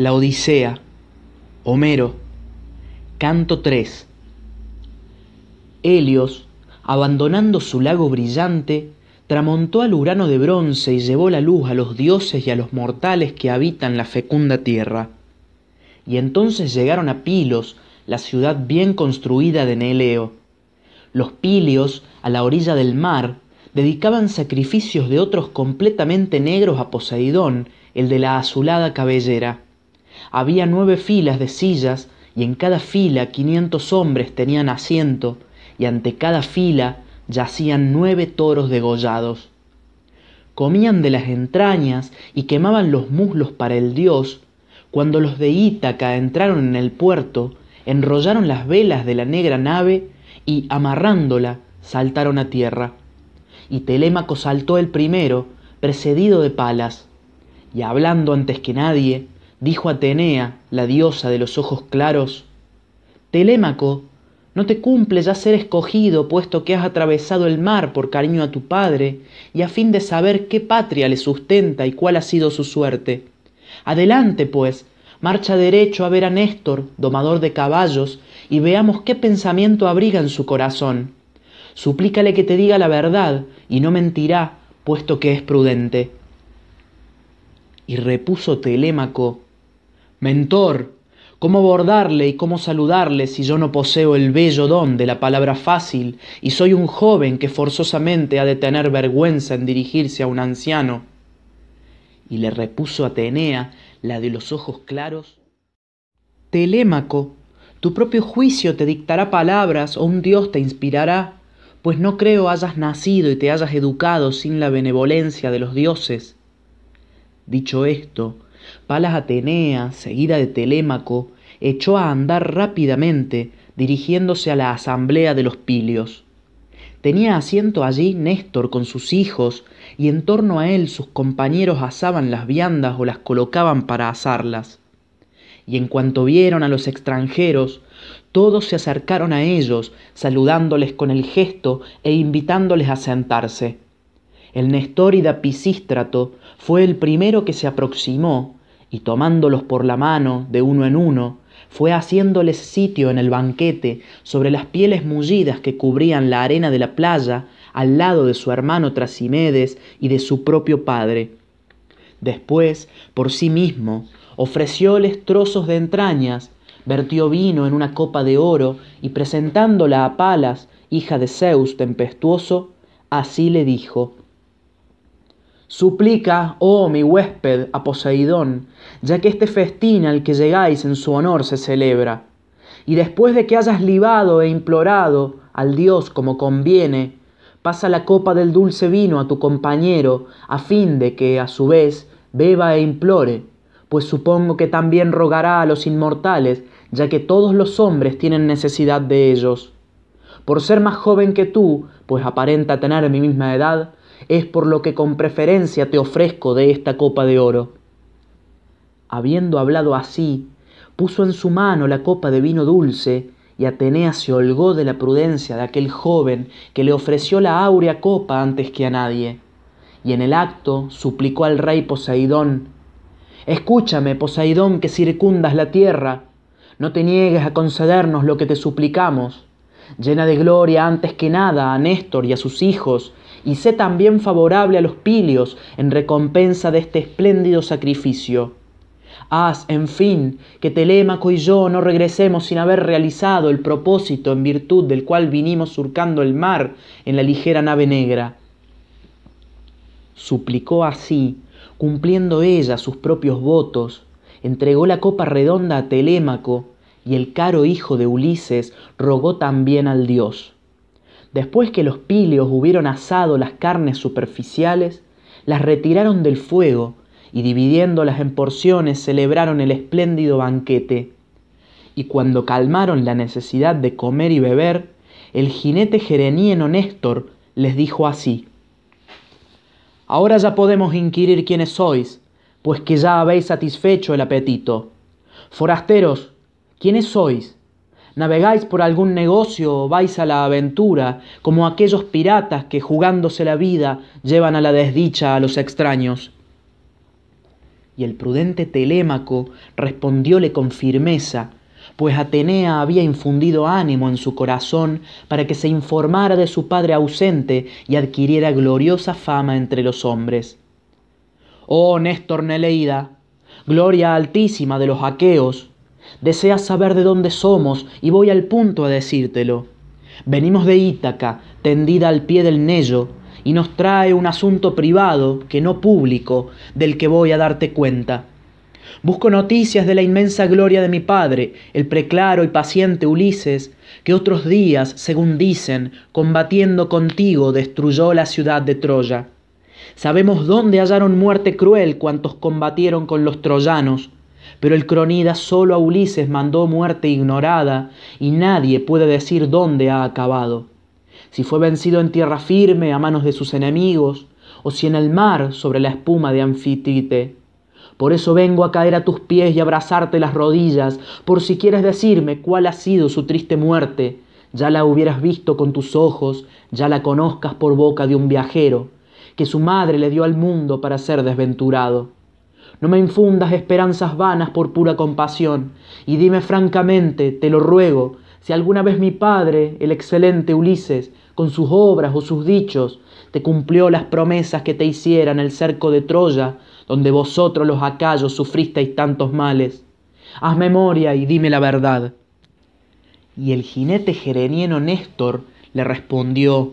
La Odisea. Homero. Canto 3. Helios, abandonando su lago brillante, tramontó al Urano de bronce y llevó la luz a los dioses y a los mortales que habitan la fecunda tierra. Y entonces llegaron a Pilos, la ciudad bien construida de Neleo. Los pilios, a la orilla del mar, dedicaban sacrificios de otros completamente negros a Poseidón, el de la azulada cabellera. Había nueve filas de sillas y en cada fila quinientos hombres tenían asiento y ante cada fila yacían nueve toros degollados. Comían de las entrañas y quemaban los muslos para el dios. Cuando los de Ítaca entraron en el puerto, enrollaron las velas de la negra nave y, amarrándola, saltaron a tierra. Y Telémaco saltó el primero, precedido de Palas, y hablando antes que nadie, dijo Atenea, la diosa de los ojos claros, Telémaco, no te cumple ya ser escogido, puesto que has atravesado el mar por cariño a tu padre, y a fin de saber qué patria le sustenta y cuál ha sido su suerte. Adelante, pues, marcha derecho a ver a Néstor, domador de caballos, y veamos qué pensamiento abriga en su corazón. Suplícale que te diga la verdad, y no mentirá, puesto que es prudente. Y repuso Telémaco, Mentor, ¿cómo abordarle y cómo saludarle si yo no poseo el bello don de la palabra fácil y soy un joven que forzosamente ha de tener vergüenza en dirigirse a un anciano? Y le repuso Atenea, la de los ojos claros, Telémaco, tu propio juicio te dictará palabras o un Dios te inspirará, pues no creo hayas nacido y te hayas educado sin la benevolencia de los dioses. Dicho esto, Palas Atenea, seguida de Telémaco, echó a andar rápidamente, dirigiéndose a la asamblea de los Pilios. Tenía asiento allí Néstor con sus hijos, y en torno a él sus compañeros asaban las viandas o las colocaban para asarlas. Y en cuanto vieron a los extranjeros, todos se acercaron a ellos, saludándoles con el gesto e invitándoles a sentarse. El Nestórida Pisístrato fue el primero que se aproximó, y tomándolos por la mano de uno en uno, fue haciéndoles sitio en el banquete sobre las pieles mullidas que cubrían la arena de la playa al lado de su hermano Trasimedes y de su propio padre. Después, por sí mismo, ofrecióles trozos de entrañas, vertió vino en una copa de oro y presentándola a Palas, hija de Zeus tempestuoso, así le dijo, Suplica, oh mi huésped, a Poseidón, ya que este festín al que llegáis en su honor se celebra. Y después de que hayas libado e implorado al Dios como conviene, pasa la copa del dulce vino a tu compañero, a fin de que, a su vez, beba e implore, pues supongo que también rogará a los inmortales, ya que todos los hombres tienen necesidad de ellos. Por ser más joven que tú, pues aparenta tener mi misma edad, es por lo que con preferencia te ofrezco de esta copa de oro. Habiendo hablado así, puso en su mano la copa de vino dulce, y Atenea se holgó de la prudencia de aquel joven que le ofreció la áurea copa antes que a nadie. Y en el acto suplicó al rey Poseidón, Escúchame, Poseidón, que circundas la tierra, no te niegues a concedernos lo que te suplicamos. Llena de gloria antes que nada a Néstor y a sus hijos, y sé también favorable a los pilios en recompensa de este espléndido sacrificio. Haz, en fin, que Telémaco y yo no regresemos sin haber realizado el propósito en virtud del cual vinimos surcando el mar en la ligera nave negra. Suplicó así, cumpliendo ella sus propios votos, entregó la copa redonda a Telémaco, y el caro hijo de Ulises rogó también al dios. Después que los pilios hubieron asado las carnes superficiales, las retiraron del fuego y dividiéndolas en porciones celebraron el espléndido banquete. Y cuando calmaron la necesidad de comer y beber, el jinete jerenieno Néstor les dijo así, Ahora ya podemos inquirir quiénes sois, pues que ya habéis satisfecho el apetito. Forasteros, ¿quiénes sois? Navegáis por algún negocio o vais a la aventura, como aquellos piratas que jugándose la vida llevan a la desdicha a los extraños. Y el prudente Telémaco respondióle con firmeza, pues Atenea había infundido ánimo en su corazón para que se informara de su padre ausente y adquiriera gloriosa fama entre los hombres. Oh Néstor Neleida, gloria altísima de los aqueos, deseas saber de dónde somos y voy al punto a decírtelo. Venimos de Ítaca, tendida al pie del Nello, y nos trae un asunto privado, que no público, del que voy a darte cuenta. Busco noticias de la inmensa gloria de mi padre, el preclaro y paciente Ulises, que otros días, según dicen, combatiendo contigo, destruyó la ciudad de Troya. Sabemos dónde hallaron muerte cruel cuantos combatieron con los troyanos, pero el cronida solo a Ulises mandó muerte ignorada, y nadie puede decir dónde ha acabado. Si fue vencido en tierra firme a manos de sus enemigos, o si en el mar sobre la espuma de Anfitrite. Por eso vengo a caer a tus pies y abrazarte las rodillas, por si quieres decirme cuál ha sido su triste muerte. Ya la hubieras visto con tus ojos, ya la conozcas por boca de un viajero, que su madre le dio al mundo para ser desventurado. No me infundas esperanzas vanas por pura compasión, y dime francamente, te lo ruego, si alguna vez mi padre, el excelente Ulises, con sus obras o sus dichos, te cumplió las promesas que te hiciera en el cerco de Troya, donde vosotros los acayos sufristeis tantos males. Haz memoria y dime la verdad. Y el jinete gerenieno Néstor le respondió,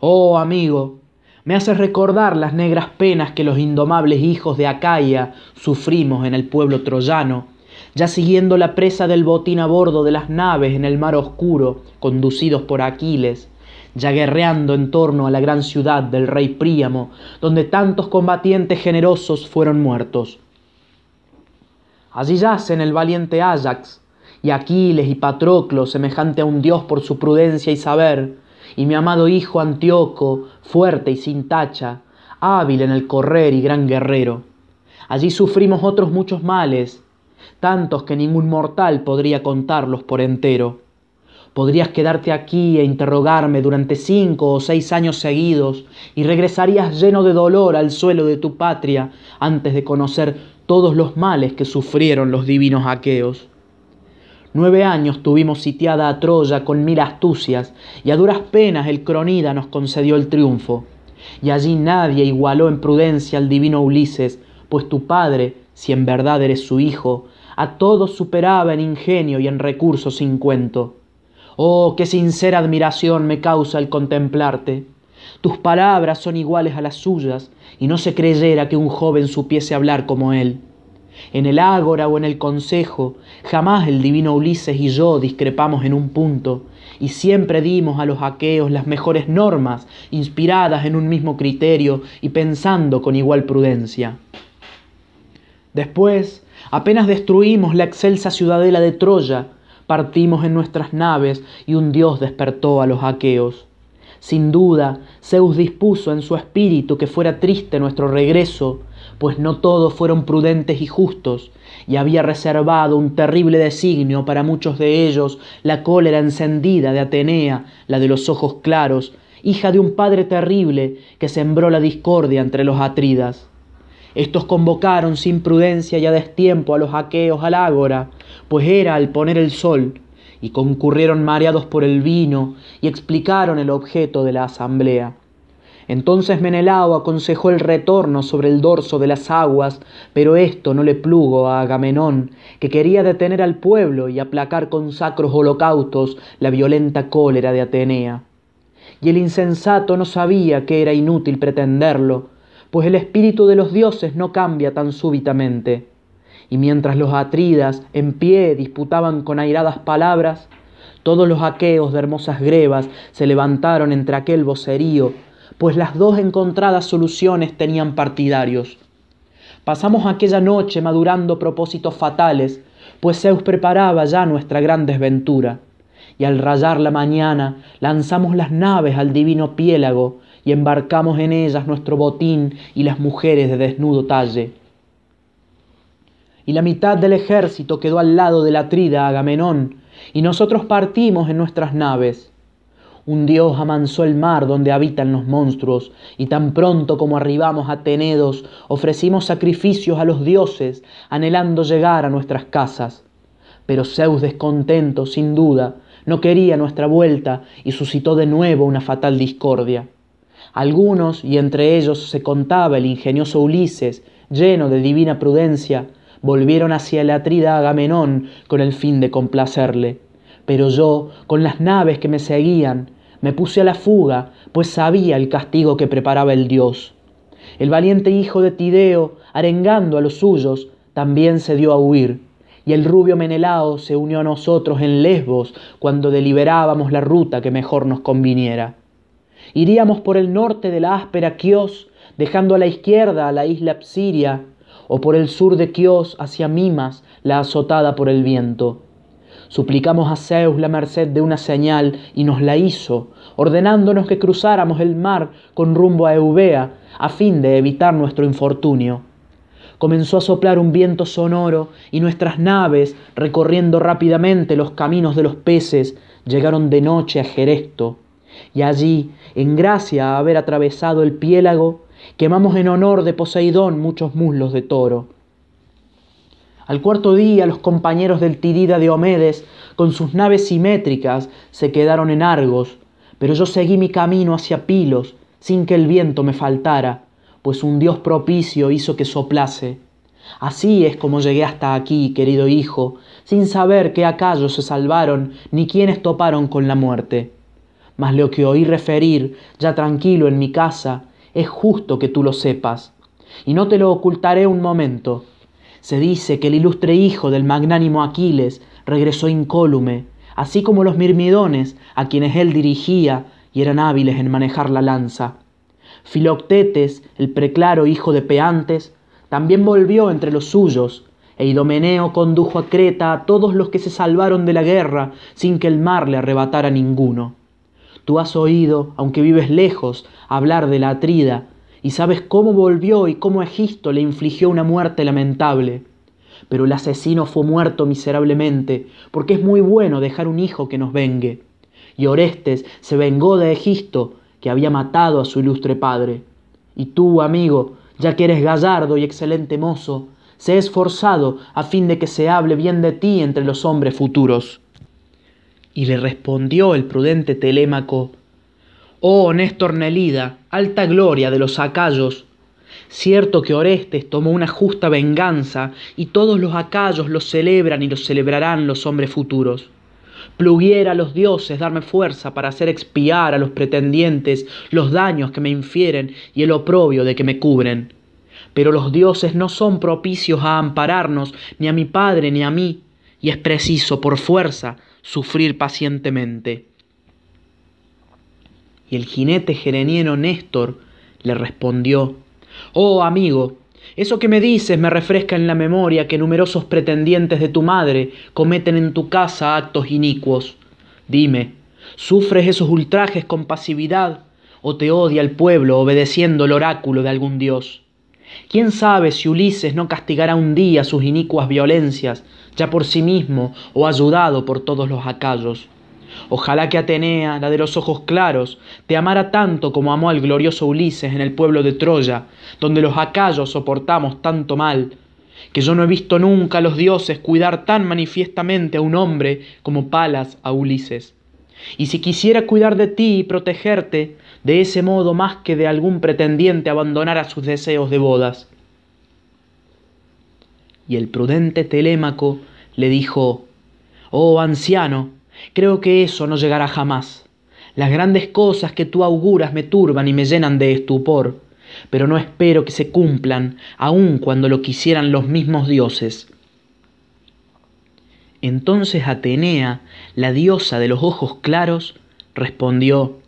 Oh amigo, me haces recordar las negras penas que los indomables hijos de Acaya sufrimos en el pueblo troyano, ya siguiendo la presa del botín a bordo de las naves en el mar oscuro, conducidos por Aquiles, ya guerreando en torno a la gran ciudad del rey Príamo, donde tantos combatientes generosos fueron muertos. Allí yacen el valiente Ajax, y Aquiles y Patroclo, semejante a un dios por su prudencia y saber, y mi amado hijo Antíoco, fuerte y sin tacha, hábil en el correr y gran guerrero. Allí sufrimos otros muchos males, tantos que ningún mortal podría contarlos por entero. Podrías quedarte aquí e interrogarme durante cinco o seis años seguidos y regresarías lleno de dolor al suelo de tu patria antes de conocer todos los males que sufrieron los divinos aqueos. Nueve años tuvimos sitiada a Troya con mil astucias y a duras penas el Cronida nos concedió el triunfo. Y allí nadie igualó en prudencia al divino Ulises, pues tu padre, si en verdad eres su hijo, a todos superaba en ingenio y en recursos sin cuento. Oh, qué sincera admiración me causa el contemplarte. Tus palabras son iguales a las suyas, y no se creyera que un joven supiese hablar como él. En el ágora o en el consejo, jamás el divino Ulises y yo discrepamos en un punto, y siempre dimos a los aqueos las mejores normas, inspiradas en un mismo criterio y pensando con igual prudencia. Después, apenas destruimos la excelsa ciudadela de Troya, partimos en nuestras naves y un dios despertó a los aqueos. Sin duda, Zeus dispuso en su espíritu que fuera triste nuestro regreso, pues no todos fueron prudentes y justos, y había reservado un terrible designio para muchos de ellos la cólera encendida de Atenea, la de los ojos claros, hija de un padre terrible que sembró la discordia entre los atridas. Estos convocaron sin prudencia y a destiempo a los aqueos al ágora, pues era al poner el sol, y concurrieron mareados por el vino y explicaron el objeto de la asamblea. Entonces Menelao aconsejó el retorno sobre el dorso de las aguas, pero esto no le plugo a Agamenón, que quería detener al pueblo y aplacar con sacros holocaustos la violenta cólera de Atenea. Y el insensato no sabía que era inútil pretenderlo, pues el espíritu de los dioses no cambia tan súbitamente. Y mientras los atridas en pie disputaban con airadas palabras, todos los aqueos de hermosas grebas se levantaron entre aquel vocerío, pues las dos encontradas soluciones tenían partidarios. Pasamos aquella noche madurando propósitos fatales, pues Zeus preparaba ya nuestra gran desventura. Y al rayar la mañana lanzamos las naves al divino piélago, y embarcamos en ellas nuestro botín y las mujeres de desnudo talle. Y la mitad del ejército quedó al lado de la trida Agamenón, y nosotros partimos en nuestras naves. Un dios amansó el mar donde habitan los monstruos, y tan pronto como arribamos a Tenedos, ofrecimos sacrificios a los dioses, anhelando llegar a nuestras casas. Pero Zeus descontento, sin duda, no quería nuestra vuelta y suscitó de nuevo una fatal discordia. Algunos, y entre ellos se contaba el ingenioso Ulises, lleno de divina prudencia, volvieron hacia el atrida Agamenón con el fin de complacerle. Pero yo, con las naves que me seguían, me puse a la fuga, pues sabía el castigo que preparaba el dios. El valiente hijo de Tideo, arengando a los suyos, también se dio a huir, y el rubio Menelao se unió a nosotros en Lesbos cuando deliberábamos la ruta que mejor nos conviniera. Iríamos por el norte de la áspera Chios, dejando a la izquierda a la isla Psiria, o por el sur de Chios hacia Mimas, la azotada por el viento. Suplicamos a Zeus la merced de una señal y nos la hizo, ordenándonos que cruzáramos el mar con rumbo a Eubea, a fin de evitar nuestro infortunio. Comenzó a soplar un viento sonoro y nuestras naves, recorriendo rápidamente los caminos de los peces, llegaron de noche a Geresto. Y allí, en gracia a haber atravesado el piélago, quemamos en honor de Poseidón muchos muslos de toro. Al cuarto día los compañeros del Tidida de Omedes, con sus naves simétricas, se quedaron en Argos, pero yo seguí mi camino hacia Pilos, sin que el viento me faltara, pues un Dios propicio hizo que soplase. Así es como llegué hasta aquí, querido hijo, sin saber qué acallos se salvaron, ni quiénes toparon con la muerte. Mas lo que oí referir, ya tranquilo en mi casa, es justo que tú lo sepas, y no te lo ocultaré un momento. Se dice que el ilustre hijo del magnánimo Aquiles regresó incólume, así como los mirmidones a quienes él dirigía y eran hábiles en manejar la lanza. Filoctetes, el preclaro hijo de Peantes, también volvió entre los suyos, e Idomeneo condujo a Creta a todos los que se salvaron de la guerra sin que el mar le arrebatara ninguno. Tú has oído, aunque vives lejos, hablar de la Atrida, y sabes cómo volvió y cómo Egisto le infligió una muerte lamentable. Pero el asesino fue muerto miserablemente, porque es muy bueno dejar un hijo que nos vengue. Y Orestes se vengó de Egisto, que había matado a su ilustre padre. Y tú, amigo, ya que eres gallardo y excelente mozo, sé esforzado a fin de que se hable bien de ti entre los hombres futuros. Y le respondió el prudente Telémaco, Oh Néstor Nelida, alta gloria de los acayos, cierto que Orestes tomó una justa venganza y todos los acayos lo celebran y lo celebrarán los hombres futuros. Pluguiera a los dioses darme fuerza para hacer expiar a los pretendientes los daños que me infieren y el oprobio de que me cubren. Pero los dioses no son propicios a ampararnos ni a mi padre ni a mí, y es preciso, por fuerza, sufrir pacientemente. Y el jinete gerenieno Néstor le respondió, Oh amigo, eso que me dices me refresca en la memoria que numerosos pretendientes de tu madre cometen en tu casa actos inicuos. Dime, ¿sufres esos ultrajes con pasividad o te odia el pueblo obedeciendo el oráculo de algún dios? ¿Quién sabe si Ulises no castigará un día sus inicuas violencias, ya por sí mismo o ayudado por todos los acayos? Ojalá que Atenea, la de los ojos claros, te amara tanto como amó al glorioso Ulises en el pueblo de Troya, donde los acayos soportamos tanto mal, que yo no he visto nunca a los dioses cuidar tan manifiestamente a un hombre como Palas a Ulises. Y si quisiera cuidar de ti y protegerte, de ese modo más que de algún pretendiente abandonara sus deseos de bodas. Y el prudente Telémaco le dijo, Oh anciano, Creo que eso no llegará jamás. Las grandes cosas que tú auguras me turban y me llenan de estupor, pero no espero que se cumplan, aun cuando lo quisieran los mismos dioses. Entonces Atenea, la diosa de los ojos claros, respondió,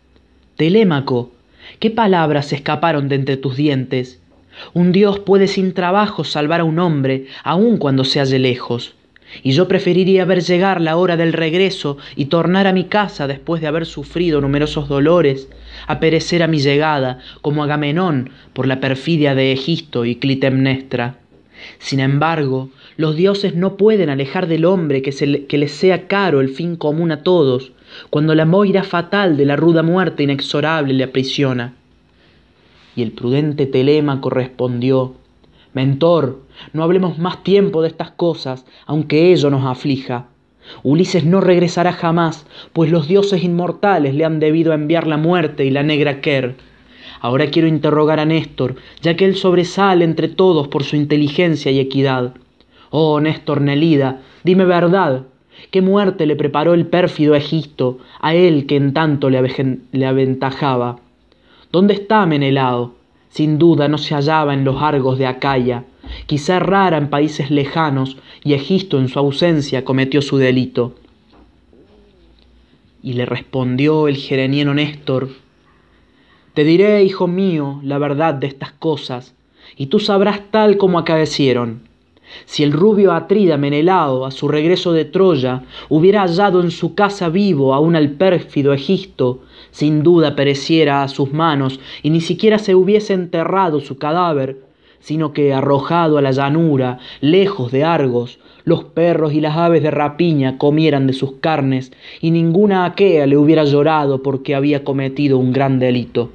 Telémaco, ¿qué palabras escaparon de entre tus dientes? Un dios puede sin trabajo salvar a un hombre, aun cuando se halle lejos y yo preferiría ver llegar la hora del regreso y tornar a mi casa después de haber sufrido numerosos dolores, a perecer a mi llegada, como Agamenón por la perfidia de Egisto y Clitemnestra. Sin embargo, los dioses no pueden alejar del hombre que, se que les sea caro el fin común a todos, cuando la moira fatal de la ruda muerte inexorable le aprisiona. Y el prudente Telémaco respondió, Mentor, no hablemos más tiempo de estas cosas, aunque ello nos aflija. Ulises no regresará jamás, pues los dioses inmortales le han debido enviar la muerte y la negra Ker. Ahora quiero interrogar a Néstor, ya que él sobresale entre todos por su inteligencia y equidad. Oh, Néstor Nelida, dime verdad, ¿qué muerte le preparó el pérfido Egisto a él que en tanto le, le aventajaba? ¿Dónde está Menelao? Sin duda no se hallaba en los argos de Acaya, quizá rara en países lejanos, y Egisto en su ausencia cometió su delito. Y le respondió el gereniano Néstor, Te diré, hijo mío, la verdad de estas cosas, y tú sabrás tal como acaecieron. Si el rubio Atrida Menelao, a su regreso de Troya, hubiera hallado en su casa vivo aún al pérfido Egisto, sin duda pereciera a sus manos y ni siquiera se hubiese enterrado su cadáver, sino que arrojado a la llanura, lejos de Argos, los perros y las aves de rapiña comieran de sus carnes, y ninguna aquea le hubiera llorado porque había cometido un gran delito.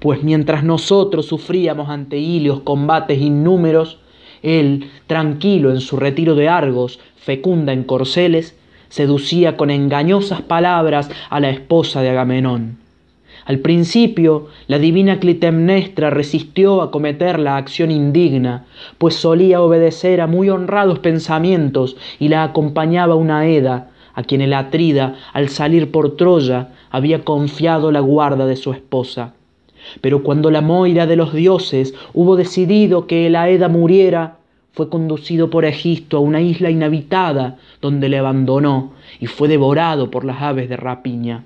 Pues mientras nosotros sufríamos ante Ilios combates innúmeros, él, tranquilo en su retiro de Argos, fecunda en corceles, seducía con engañosas palabras a la esposa de Agamenón. Al principio, la divina Clitemnestra resistió a cometer la acción indigna, pues solía obedecer a muy honrados pensamientos y la acompañaba una Eda, a quien el Atrida, al salir por Troya, había confiado la guarda de su esposa. Pero cuando la Moira de los dioses hubo decidido que el Aeda muriera, fue conducido por Egisto a una isla inhabitada, donde le abandonó y fue devorado por las aves de rapiña.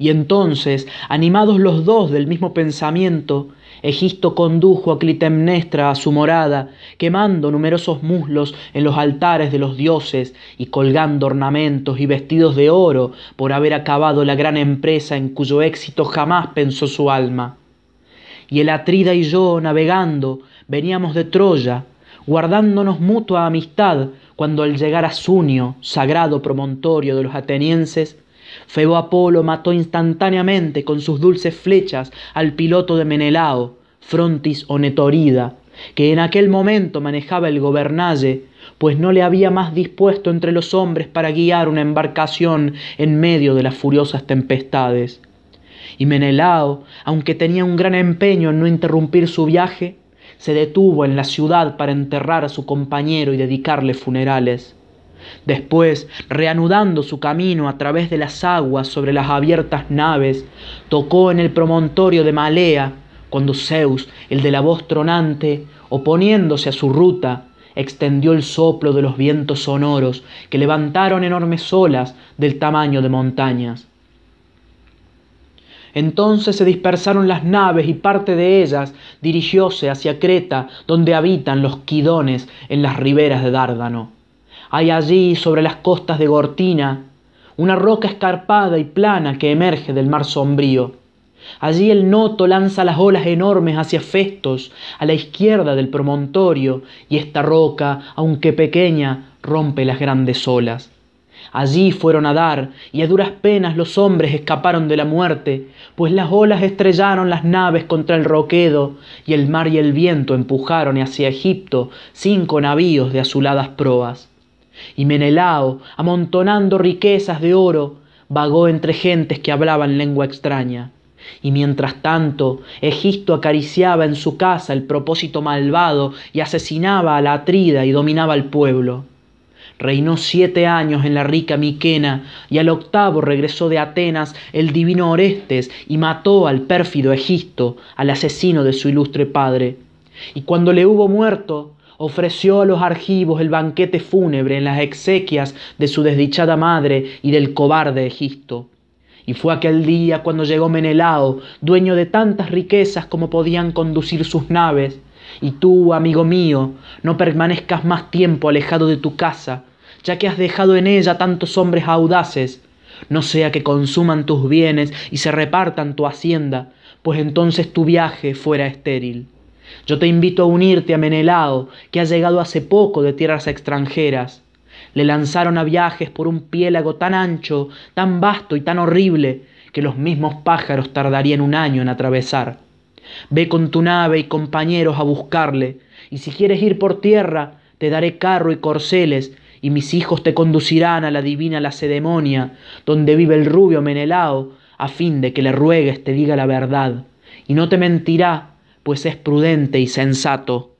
Y entonces, animados los dos del mismo pensamiento, Egisto condujo a Clitemnestra a su morada, quemando numerosos muslos en los altares de los dioses y colgando ornamentos y vestidos de oro por haber acabado la gran empresa en cuyo éxito jamás pensó su alma. Y el Atrida y yo, navegando, veníamos de Troya, guardándonos mutua amistad, cuando al llegar a Sunio, sagrado promontorio de los atenienses, Febo Apolo mató instantáneamente con sus dulces flechas al piloto de Menelao, Frontis Onetorida, que en aquel momento manejaba el gobernalle, pues no le había más dispuesto entre los hombres para guiar una embarcación en medio de las furiosas tempestades. Y Menelao, aunque tenía un gran empeño en no interrumpir su viaje, se detuvo en la ciudad para enterrar a su compañero y dedicarle funerales. Después, reanudando su camino a través de las aguas sobre las abiertas naves, tocó en el promontorio de Malea, cuando Zeus, el de la voz tronante, oponiéndose a su ruta, extendió el soplo de los vientos sonoros que levantaron enormes olas del tamaño de montañas. Entonces se dispersaron las naves y parte de ellas dirigióse hacia Creta, donde habitan los quidones en las riberas de Dárdano. Hay allí, sobre las costas de Gortina, una roca escarpada y plana que emerge del mar sombrío. Allí el noto lanza las olas enormes hacia Festos, a la izquierda del promontorio, y esta roca, aunque pequeña, rompe las grandes olas. Allí fueron a dar, y a duras penas los hombres escaparon de la muerte, pues las olas estrellaron las naves contra el roquedo, y el mar y el viento empujaron hacia Egipto cinco navíos de azuladas proas y Menelao, amontonando riquezas de oro, vagó entre gentes que hablaban lengua extraña. Y mientras tanto, Egisto acariciaba en su casa el propósito malvado y asesinaba a la Atrida y dominaba al pueblo. Reinó siete años en la rica Miquena y al octavo regresó de Atenas el divino Orestes y mató al pérfido Egisto, al asesino de su ilustre padre. Y cuando le hubo muerto, ofreció a los argivos el banquete fúnebre en las exequias de su desdichada madre y del cobarde Egisto. Y fue aquel día cuando llegó Menelao, dueño de tantas riquezas como podían conducir sus naves, y tú, amigo mío, no permanezcas más tiempo alejado de tu casa, ya que has dejado en ella tantos hombres audaces, no sea que consuman tus bienes y se repartan tu hacienda, pues entonces tu viaje fuera estéril. Yo te invito a unirte a Menelao, que ha llegado hace poco de tierras extranjeras. le lanzaron a viajes por un piélago tan ancho, tan vasto y tan horrible, que los mismos pájaros tardarían un año en atravesar. Ve con tu nave y compañeros a buscarle, y si quieres ir por tierra, te daré carro y corceles, y mis hijos te conducirán a la divina Lacedemonia, donde vive el rubio Menelao, a fin de que le ruegues te diga la verdad, y no te mentirá, pues es prudente y sensato.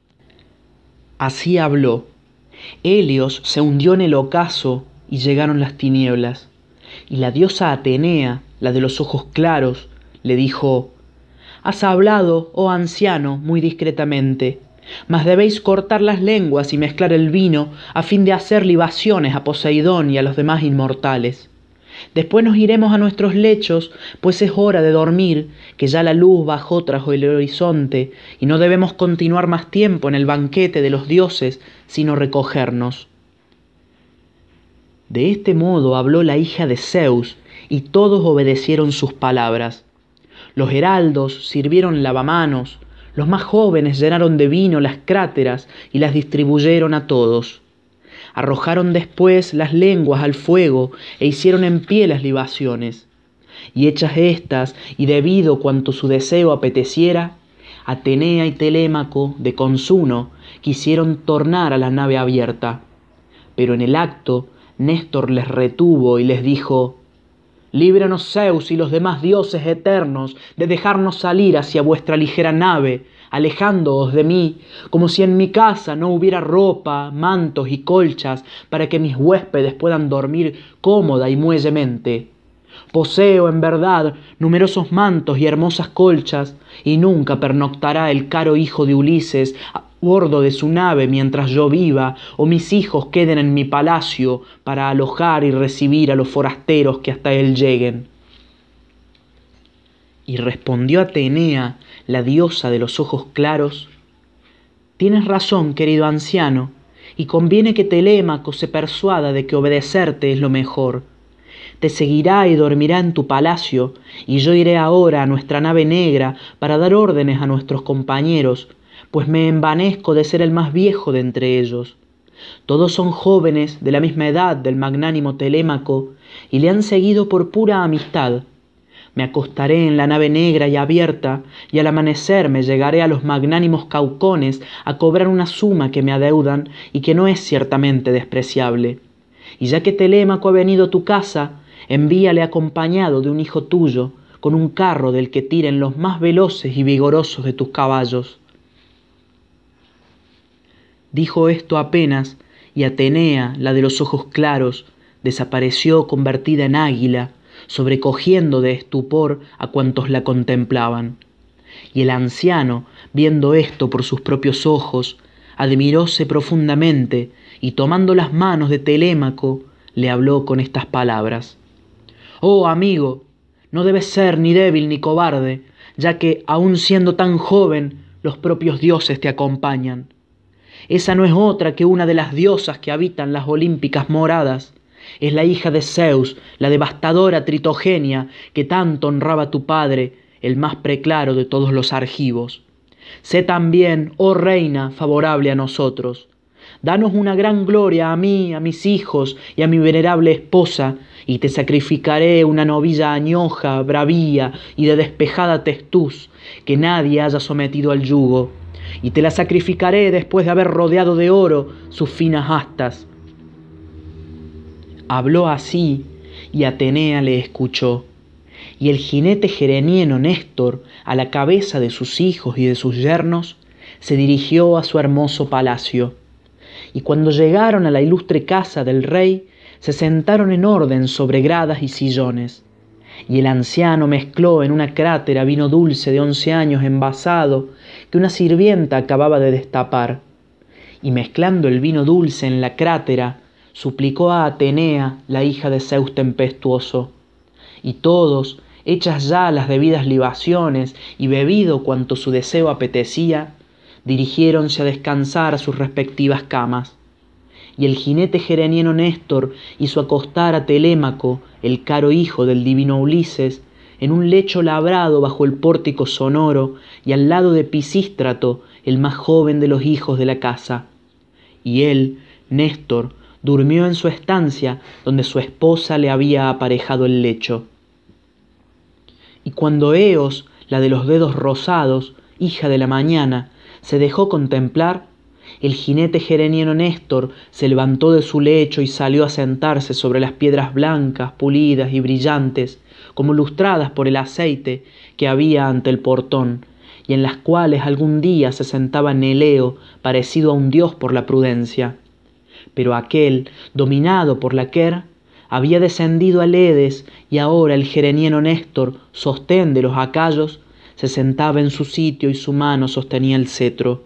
Así habló. Helios se hundió en el ocaso y llegaron las tinieblas. Y la diosa Atenea, la de los ojos claros, le dijo, Has hablado, oh anciano, muy discretamente, mas debéis cortar las lenguas y mezclar el vino a fin de hacer libaciones a Poseidón y a los demás inmortales. Después nos iremos a nuestros lechos, pues es hora de dormir, que ya la luz bajó tras el horizonte, y no debemos continuar más tiempo en el banquete de los dioses, sino recogernos. De este modo habló la hija de Zeus, y todos obedecieron sus palabras. Los heraldos sirvieron lavamanos, los más jóvenes llenaron de vino las cráteras y las distribuyeron a todos. Arrojaron después las lenguas al fuego e hicieron en pie las libaciones. Y hechas estas, y debido cuanto su deseo apeteciera, Atenea y Telémaco de Consuno quisieron tornar a la nave abierta. Pero en el acto Néstor les retuvo y les dijo, Líbranos Zeus y los demás dioses eternos de dejarnos salir hacia vuestra ligera nave, alejándoos de mí, como si en mi casa no hubiera ropa, mantos y colchas para que mis huéspedes puedan dormir cómoda y muellemente. Poseo, en verdad, numerosos mantos y hermosas colchas, y nunca pernoctará el caro hijo de Ulises bordo de su nave mientras yo viva, o mis hijos queden en mi palacio para alojar y recibir a los forasteros que hasta él lleguen. Y respondió Atenea, la diosa de los ojos claros, Tienes razón, querido anciano, y conviene que Telémaco se persuada de que obedecerte es lo mejor te seguirá y dormirá en tu palacio, y yo iré ahora a nuestra nave negra para dar órdenes a nuestros compañeros, pues me envanezco de ser el más viejo de entre ellos. Todos son jóvenes de la misma edad del magnánimo Telémaco, y le han seguido por pura amistad. Me acostaré en la nave negra y abierta, y al amanecer me llegaré a los magnánimos caucones a cobrar una suma que me adeudan y que no es ciertamente despreciable. Y ya que Telémaco ha venido a tu casa, envíale acompañado de un hijo tuyo, con un carro del que tiren los más veloces y vigorosos de tus caballos. Dijo esto apenas, y Atenea, la de los ojos claros, desapareció convertida en águila, sobrecogiendo de estupor a cuantos la contemplaban. Y el anciano, viendo esto por sus propios ojos, admiróse profundamente y tomando las manos de Telémaco, le habló con estas palabras. Oh amigo, no debes ser ni débil ni cobarde, ya que, aun siendo tan joven, los propios dioses te acompañan. Esa no es otra que una de las diosas que habitan las olímpicas moradas. Es la hija de Zeus, la devastadora Tritogenia, que tanto honraba tu padre, el más preclaro de todos los argivos. Sé también, oh reina, favorable a nosotros. Danos una gran gloria a mí, a mis hijos y a mi venerable esposa, y te sacrificaré una novilla añoja, bravía y de despejada testuz, que nadie haya sometido al yugo, y te la sacrificaré después de haber rodeado de oro sus finas astas. Habló así, y Atenea le escuchó. Y el jinete gerenieno Néstor, a la cabeza de sus hijos y de sus yernos, se dirigió a su hermoso palacio y cuando llegaron a la ilustre casa del rey, se sentaron en orden sobre gradas y sillones. Y el anciano mezcló en una crátera vino dulce de once años envasado que una sirvienta acababa de destapar. Y mezclando el vino dulce en la crátera, suplicó a Atenea, la hija de Zeus tempestuoso. Y todos, hechas ya las debidas libaciones y bebido cuanto su deseo apetecía, dirigiéronse a descansar a sus respectivas camas. Y el jinete gereniano Néstor hizo acostar a Telémaco, el caro hijo del divino Ulises, en un lecho labrado bajo el pórtico sonoro y al lado de Pisístrato, el más joven de los hijos de la casa. Y él, Néstor, durmió en su estancia donde su esposa le había aparejado el lecho. Y cuando Eos, la de los dedos rosados, hija de la mañana, se dejó contemplar, el jinete gereniano Néstor se levantó de su lecho y salió a sentarse sobre las piedras blancas, pulidas y brillantes, como lustradas por el aceite que había ante el portón, y en las cuales algún día se sentaba Neleo, parecido a un dios por la prudencia. Pero aquel, dominado por la quer, había descendido al Edes, y ahora el gereniano Néstor, sostén de los acayos, se sentaba en su sitio y su mano sostenía el cetro.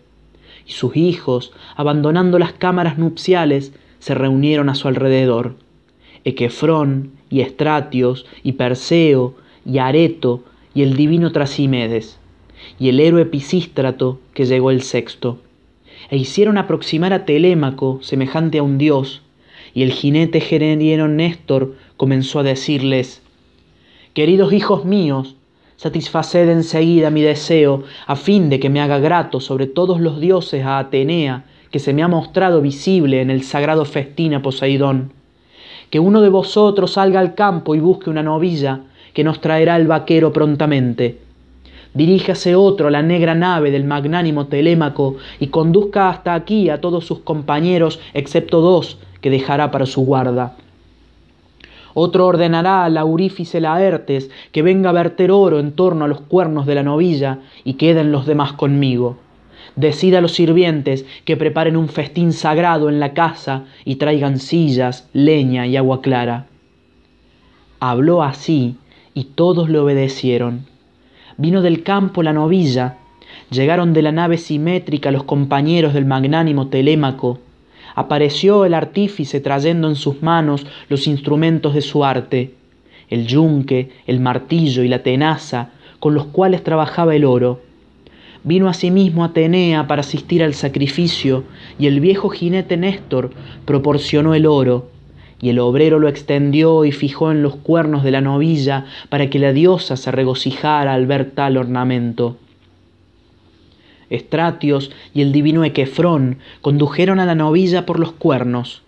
Y sus hijos, abandonando las cámaras nupciales, se reunieron a su alrededor. Equefrón y Estratios y Perseo y Areto y el divino Trasimedes y el héroe Pisístrato que llegó el sexto. E hicieron aproximar a Telémaco semejante a un dios, y el jinete gereniano Néstor comenzó a decirles, Queridos hijos míos, satisfaced enseguida mi deseo, a fin de que me haga grato sobre todos los dioses a Atenea, que se me ha mostrado visible en el sagrado festín a Poseidón. Que uno de vosotros salga al campo y busque una novilla, que nos traerá el vaquero prontamente. Diríjase otro a la negra nave del magnánimo Telémaco y conduzca hasta aquí a todos sus compañeros, excepto dos que dejará para su guarda. Otro ordenará al aurífice Laertes que venga a verter oro en torno a los cuernos de la novilla y queden los demás conmigo. Decida a los sirvientes que preparen un festín sagrado en la casa y traigan sillas, leña y agua clara. Habló así y todos le obedecieron. Vino del campo la novilla, llegaron de la nave simétrica los compañeros del magnánimo Telémaco, apareció el artífice trayendo en sus manos los instrumentos de su arte, el yunque, el martillo y la tenaza, con los cuales trabajaba el oro. Vino asimismo Atenea para asistir al sacrificio, y el viejo jinete Néstor proporcionó el oro, y el obrero lo extendió y fijó en los cuernos de la novilla para que la diosa se regocijara al ver tal ornamento. Estratios y el divino Equefrón condujeron a la novilla por los cuernos.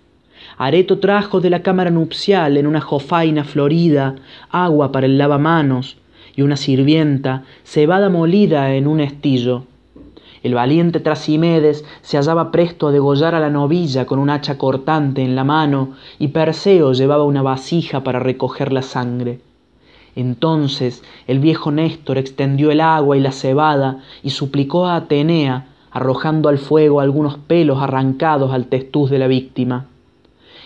Areto trajo de la cámara nupcial en una jofaina florida agua para el lavamanos y una sirvienta cebada molida en un estillo. El valiente Trasimedes se hallaba presto a degollar a la novilla con un hacha cortante en la mano y Perseo llevaba una vasija para recoger la sangre. Entonces el viejo Néstor extendió el agua y la cebada y suplicó a Atenea, arrojando al fuego algunos pelos arrancados al testuz de la víctima.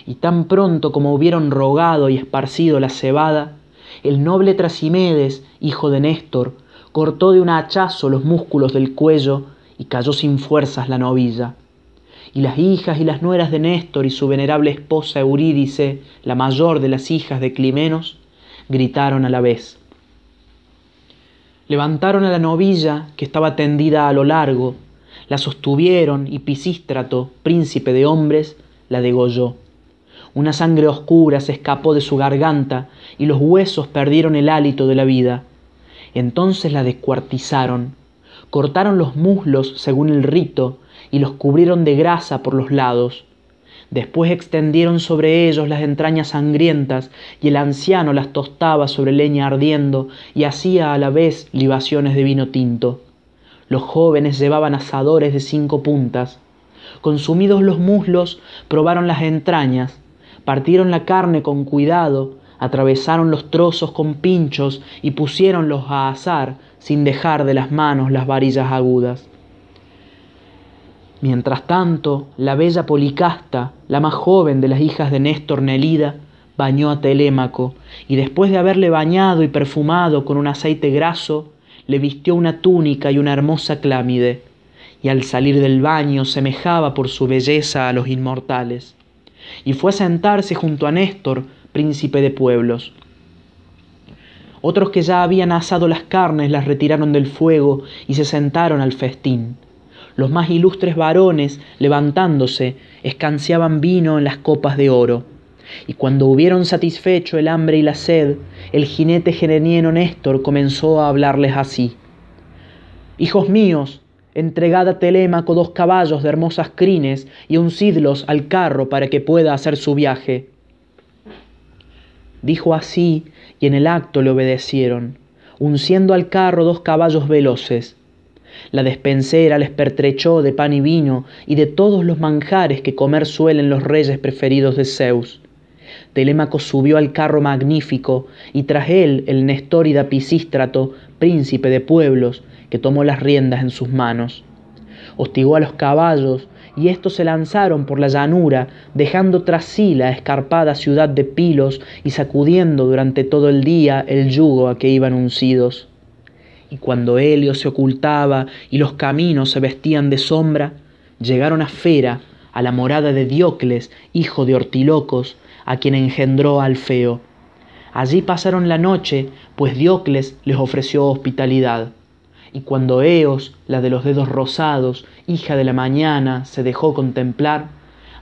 Y tan pronto como hubieron rogado y esparcido la cebada, el noble Trasimedes, hijo de Néstor, cortó de un hachazo los músculos del cuello y cayó sin fuerzas la novilla. Y las hijas y las nueras de Néstor y su venerable esposa Eurídice, la mayor de las hijas de Climenos, gritaron a la vez. Levantaron a la novilla que estaba tendida a lo largo, la sostuvieron y Pisístrato, príncipe de hombres, la degolló. Una sangre oscura se escapó de su garganta y los huesos perdieron el hálito de la vida. Entonces la descuartizaron, cortaron los muslos según el rito y los cubrieron de grasa por los lados Después extendieron sobre ellos las entrañas sangrientas, y el anciano las tostaba sobre leña ardiendo, y hacía a la vez libaciones de vino tinto. Los jóvenes llevaban asadores de cinco puntas. Consumidos los muslos, probaron las entrañas, partieron la carne con cuidado, atravesaron los trozos con pinchos y pusiéronlos a asar sin dejar de las manos las varillas agudas. Mientras tanto, la bella Policasta, la más joven de las hijas de Néstor Nelida, bañó a Telémaco, y después de haberle bañado y perfumado con un aceite graso, le vistió una túnica y una hermosa clámide, y al salir del baño semejaba por su belleza a los inmortales. Y fue a sentarse junto a Néstor, príncipe de pueblos. Otros que ya habían asado las carnes las retiraron del fuego y se sentaron al festín los más ilustres varones, levantándose, escanciaban vino en las copas de oro. Y cuando hubieron satisfecho el hambre y la sed, el jinete gerenieno Néstor comenzó a hablarles así. Hijos míos, entregad a Telémaco dos caballos de hermosas crines y uncidlos al carro para que pueda hacer su viaje. Dijo así, y en el acto le obedecieron, unciendo al carro dos caballos veloces. La despensera les pertrechó de pan y vino y de todos los manjares que comer suelen los reyes preferidos de Zeus. Telémaco subió al carro magnífico y tras él el Nestórida Pisístrato, príncipe de pueblos, que tomó las riendas en sus manos. Hostigó a los caballos y éstos se lanzaron por la llanura, dejando tras sí la escarpada ciudad de Pilos y sacudiendo durante todo el día el yugo a que iban uncidos. Y cuando Helio se ocultaba y los caminos se vestían de sombra, llegaron a Fera, a la morada de Diocles, hijo de Ortilocos, a quien engendró Alfeo. Allí pasaron la noche, pues Diocles les ofreció hospitalidad. Y cuando Eos, la de los dedos rosados, hija de la mañana, se dejó contemplar,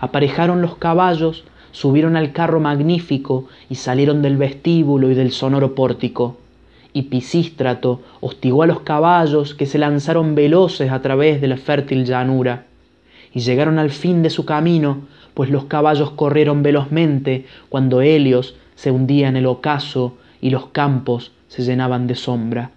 aparejaron los caballos, subieron al carro magnífico y salieron del vestíbulo y del sonoro pórtico. Y Pisístrato hostigó a los caballos que se lanzaron veloces a través de la fértil llanura. Y llegaron al fin de su camino, pues los caballos corrieron velozmente cuando Helios se hundía en el ocaso y los campos se llenaban de sombra.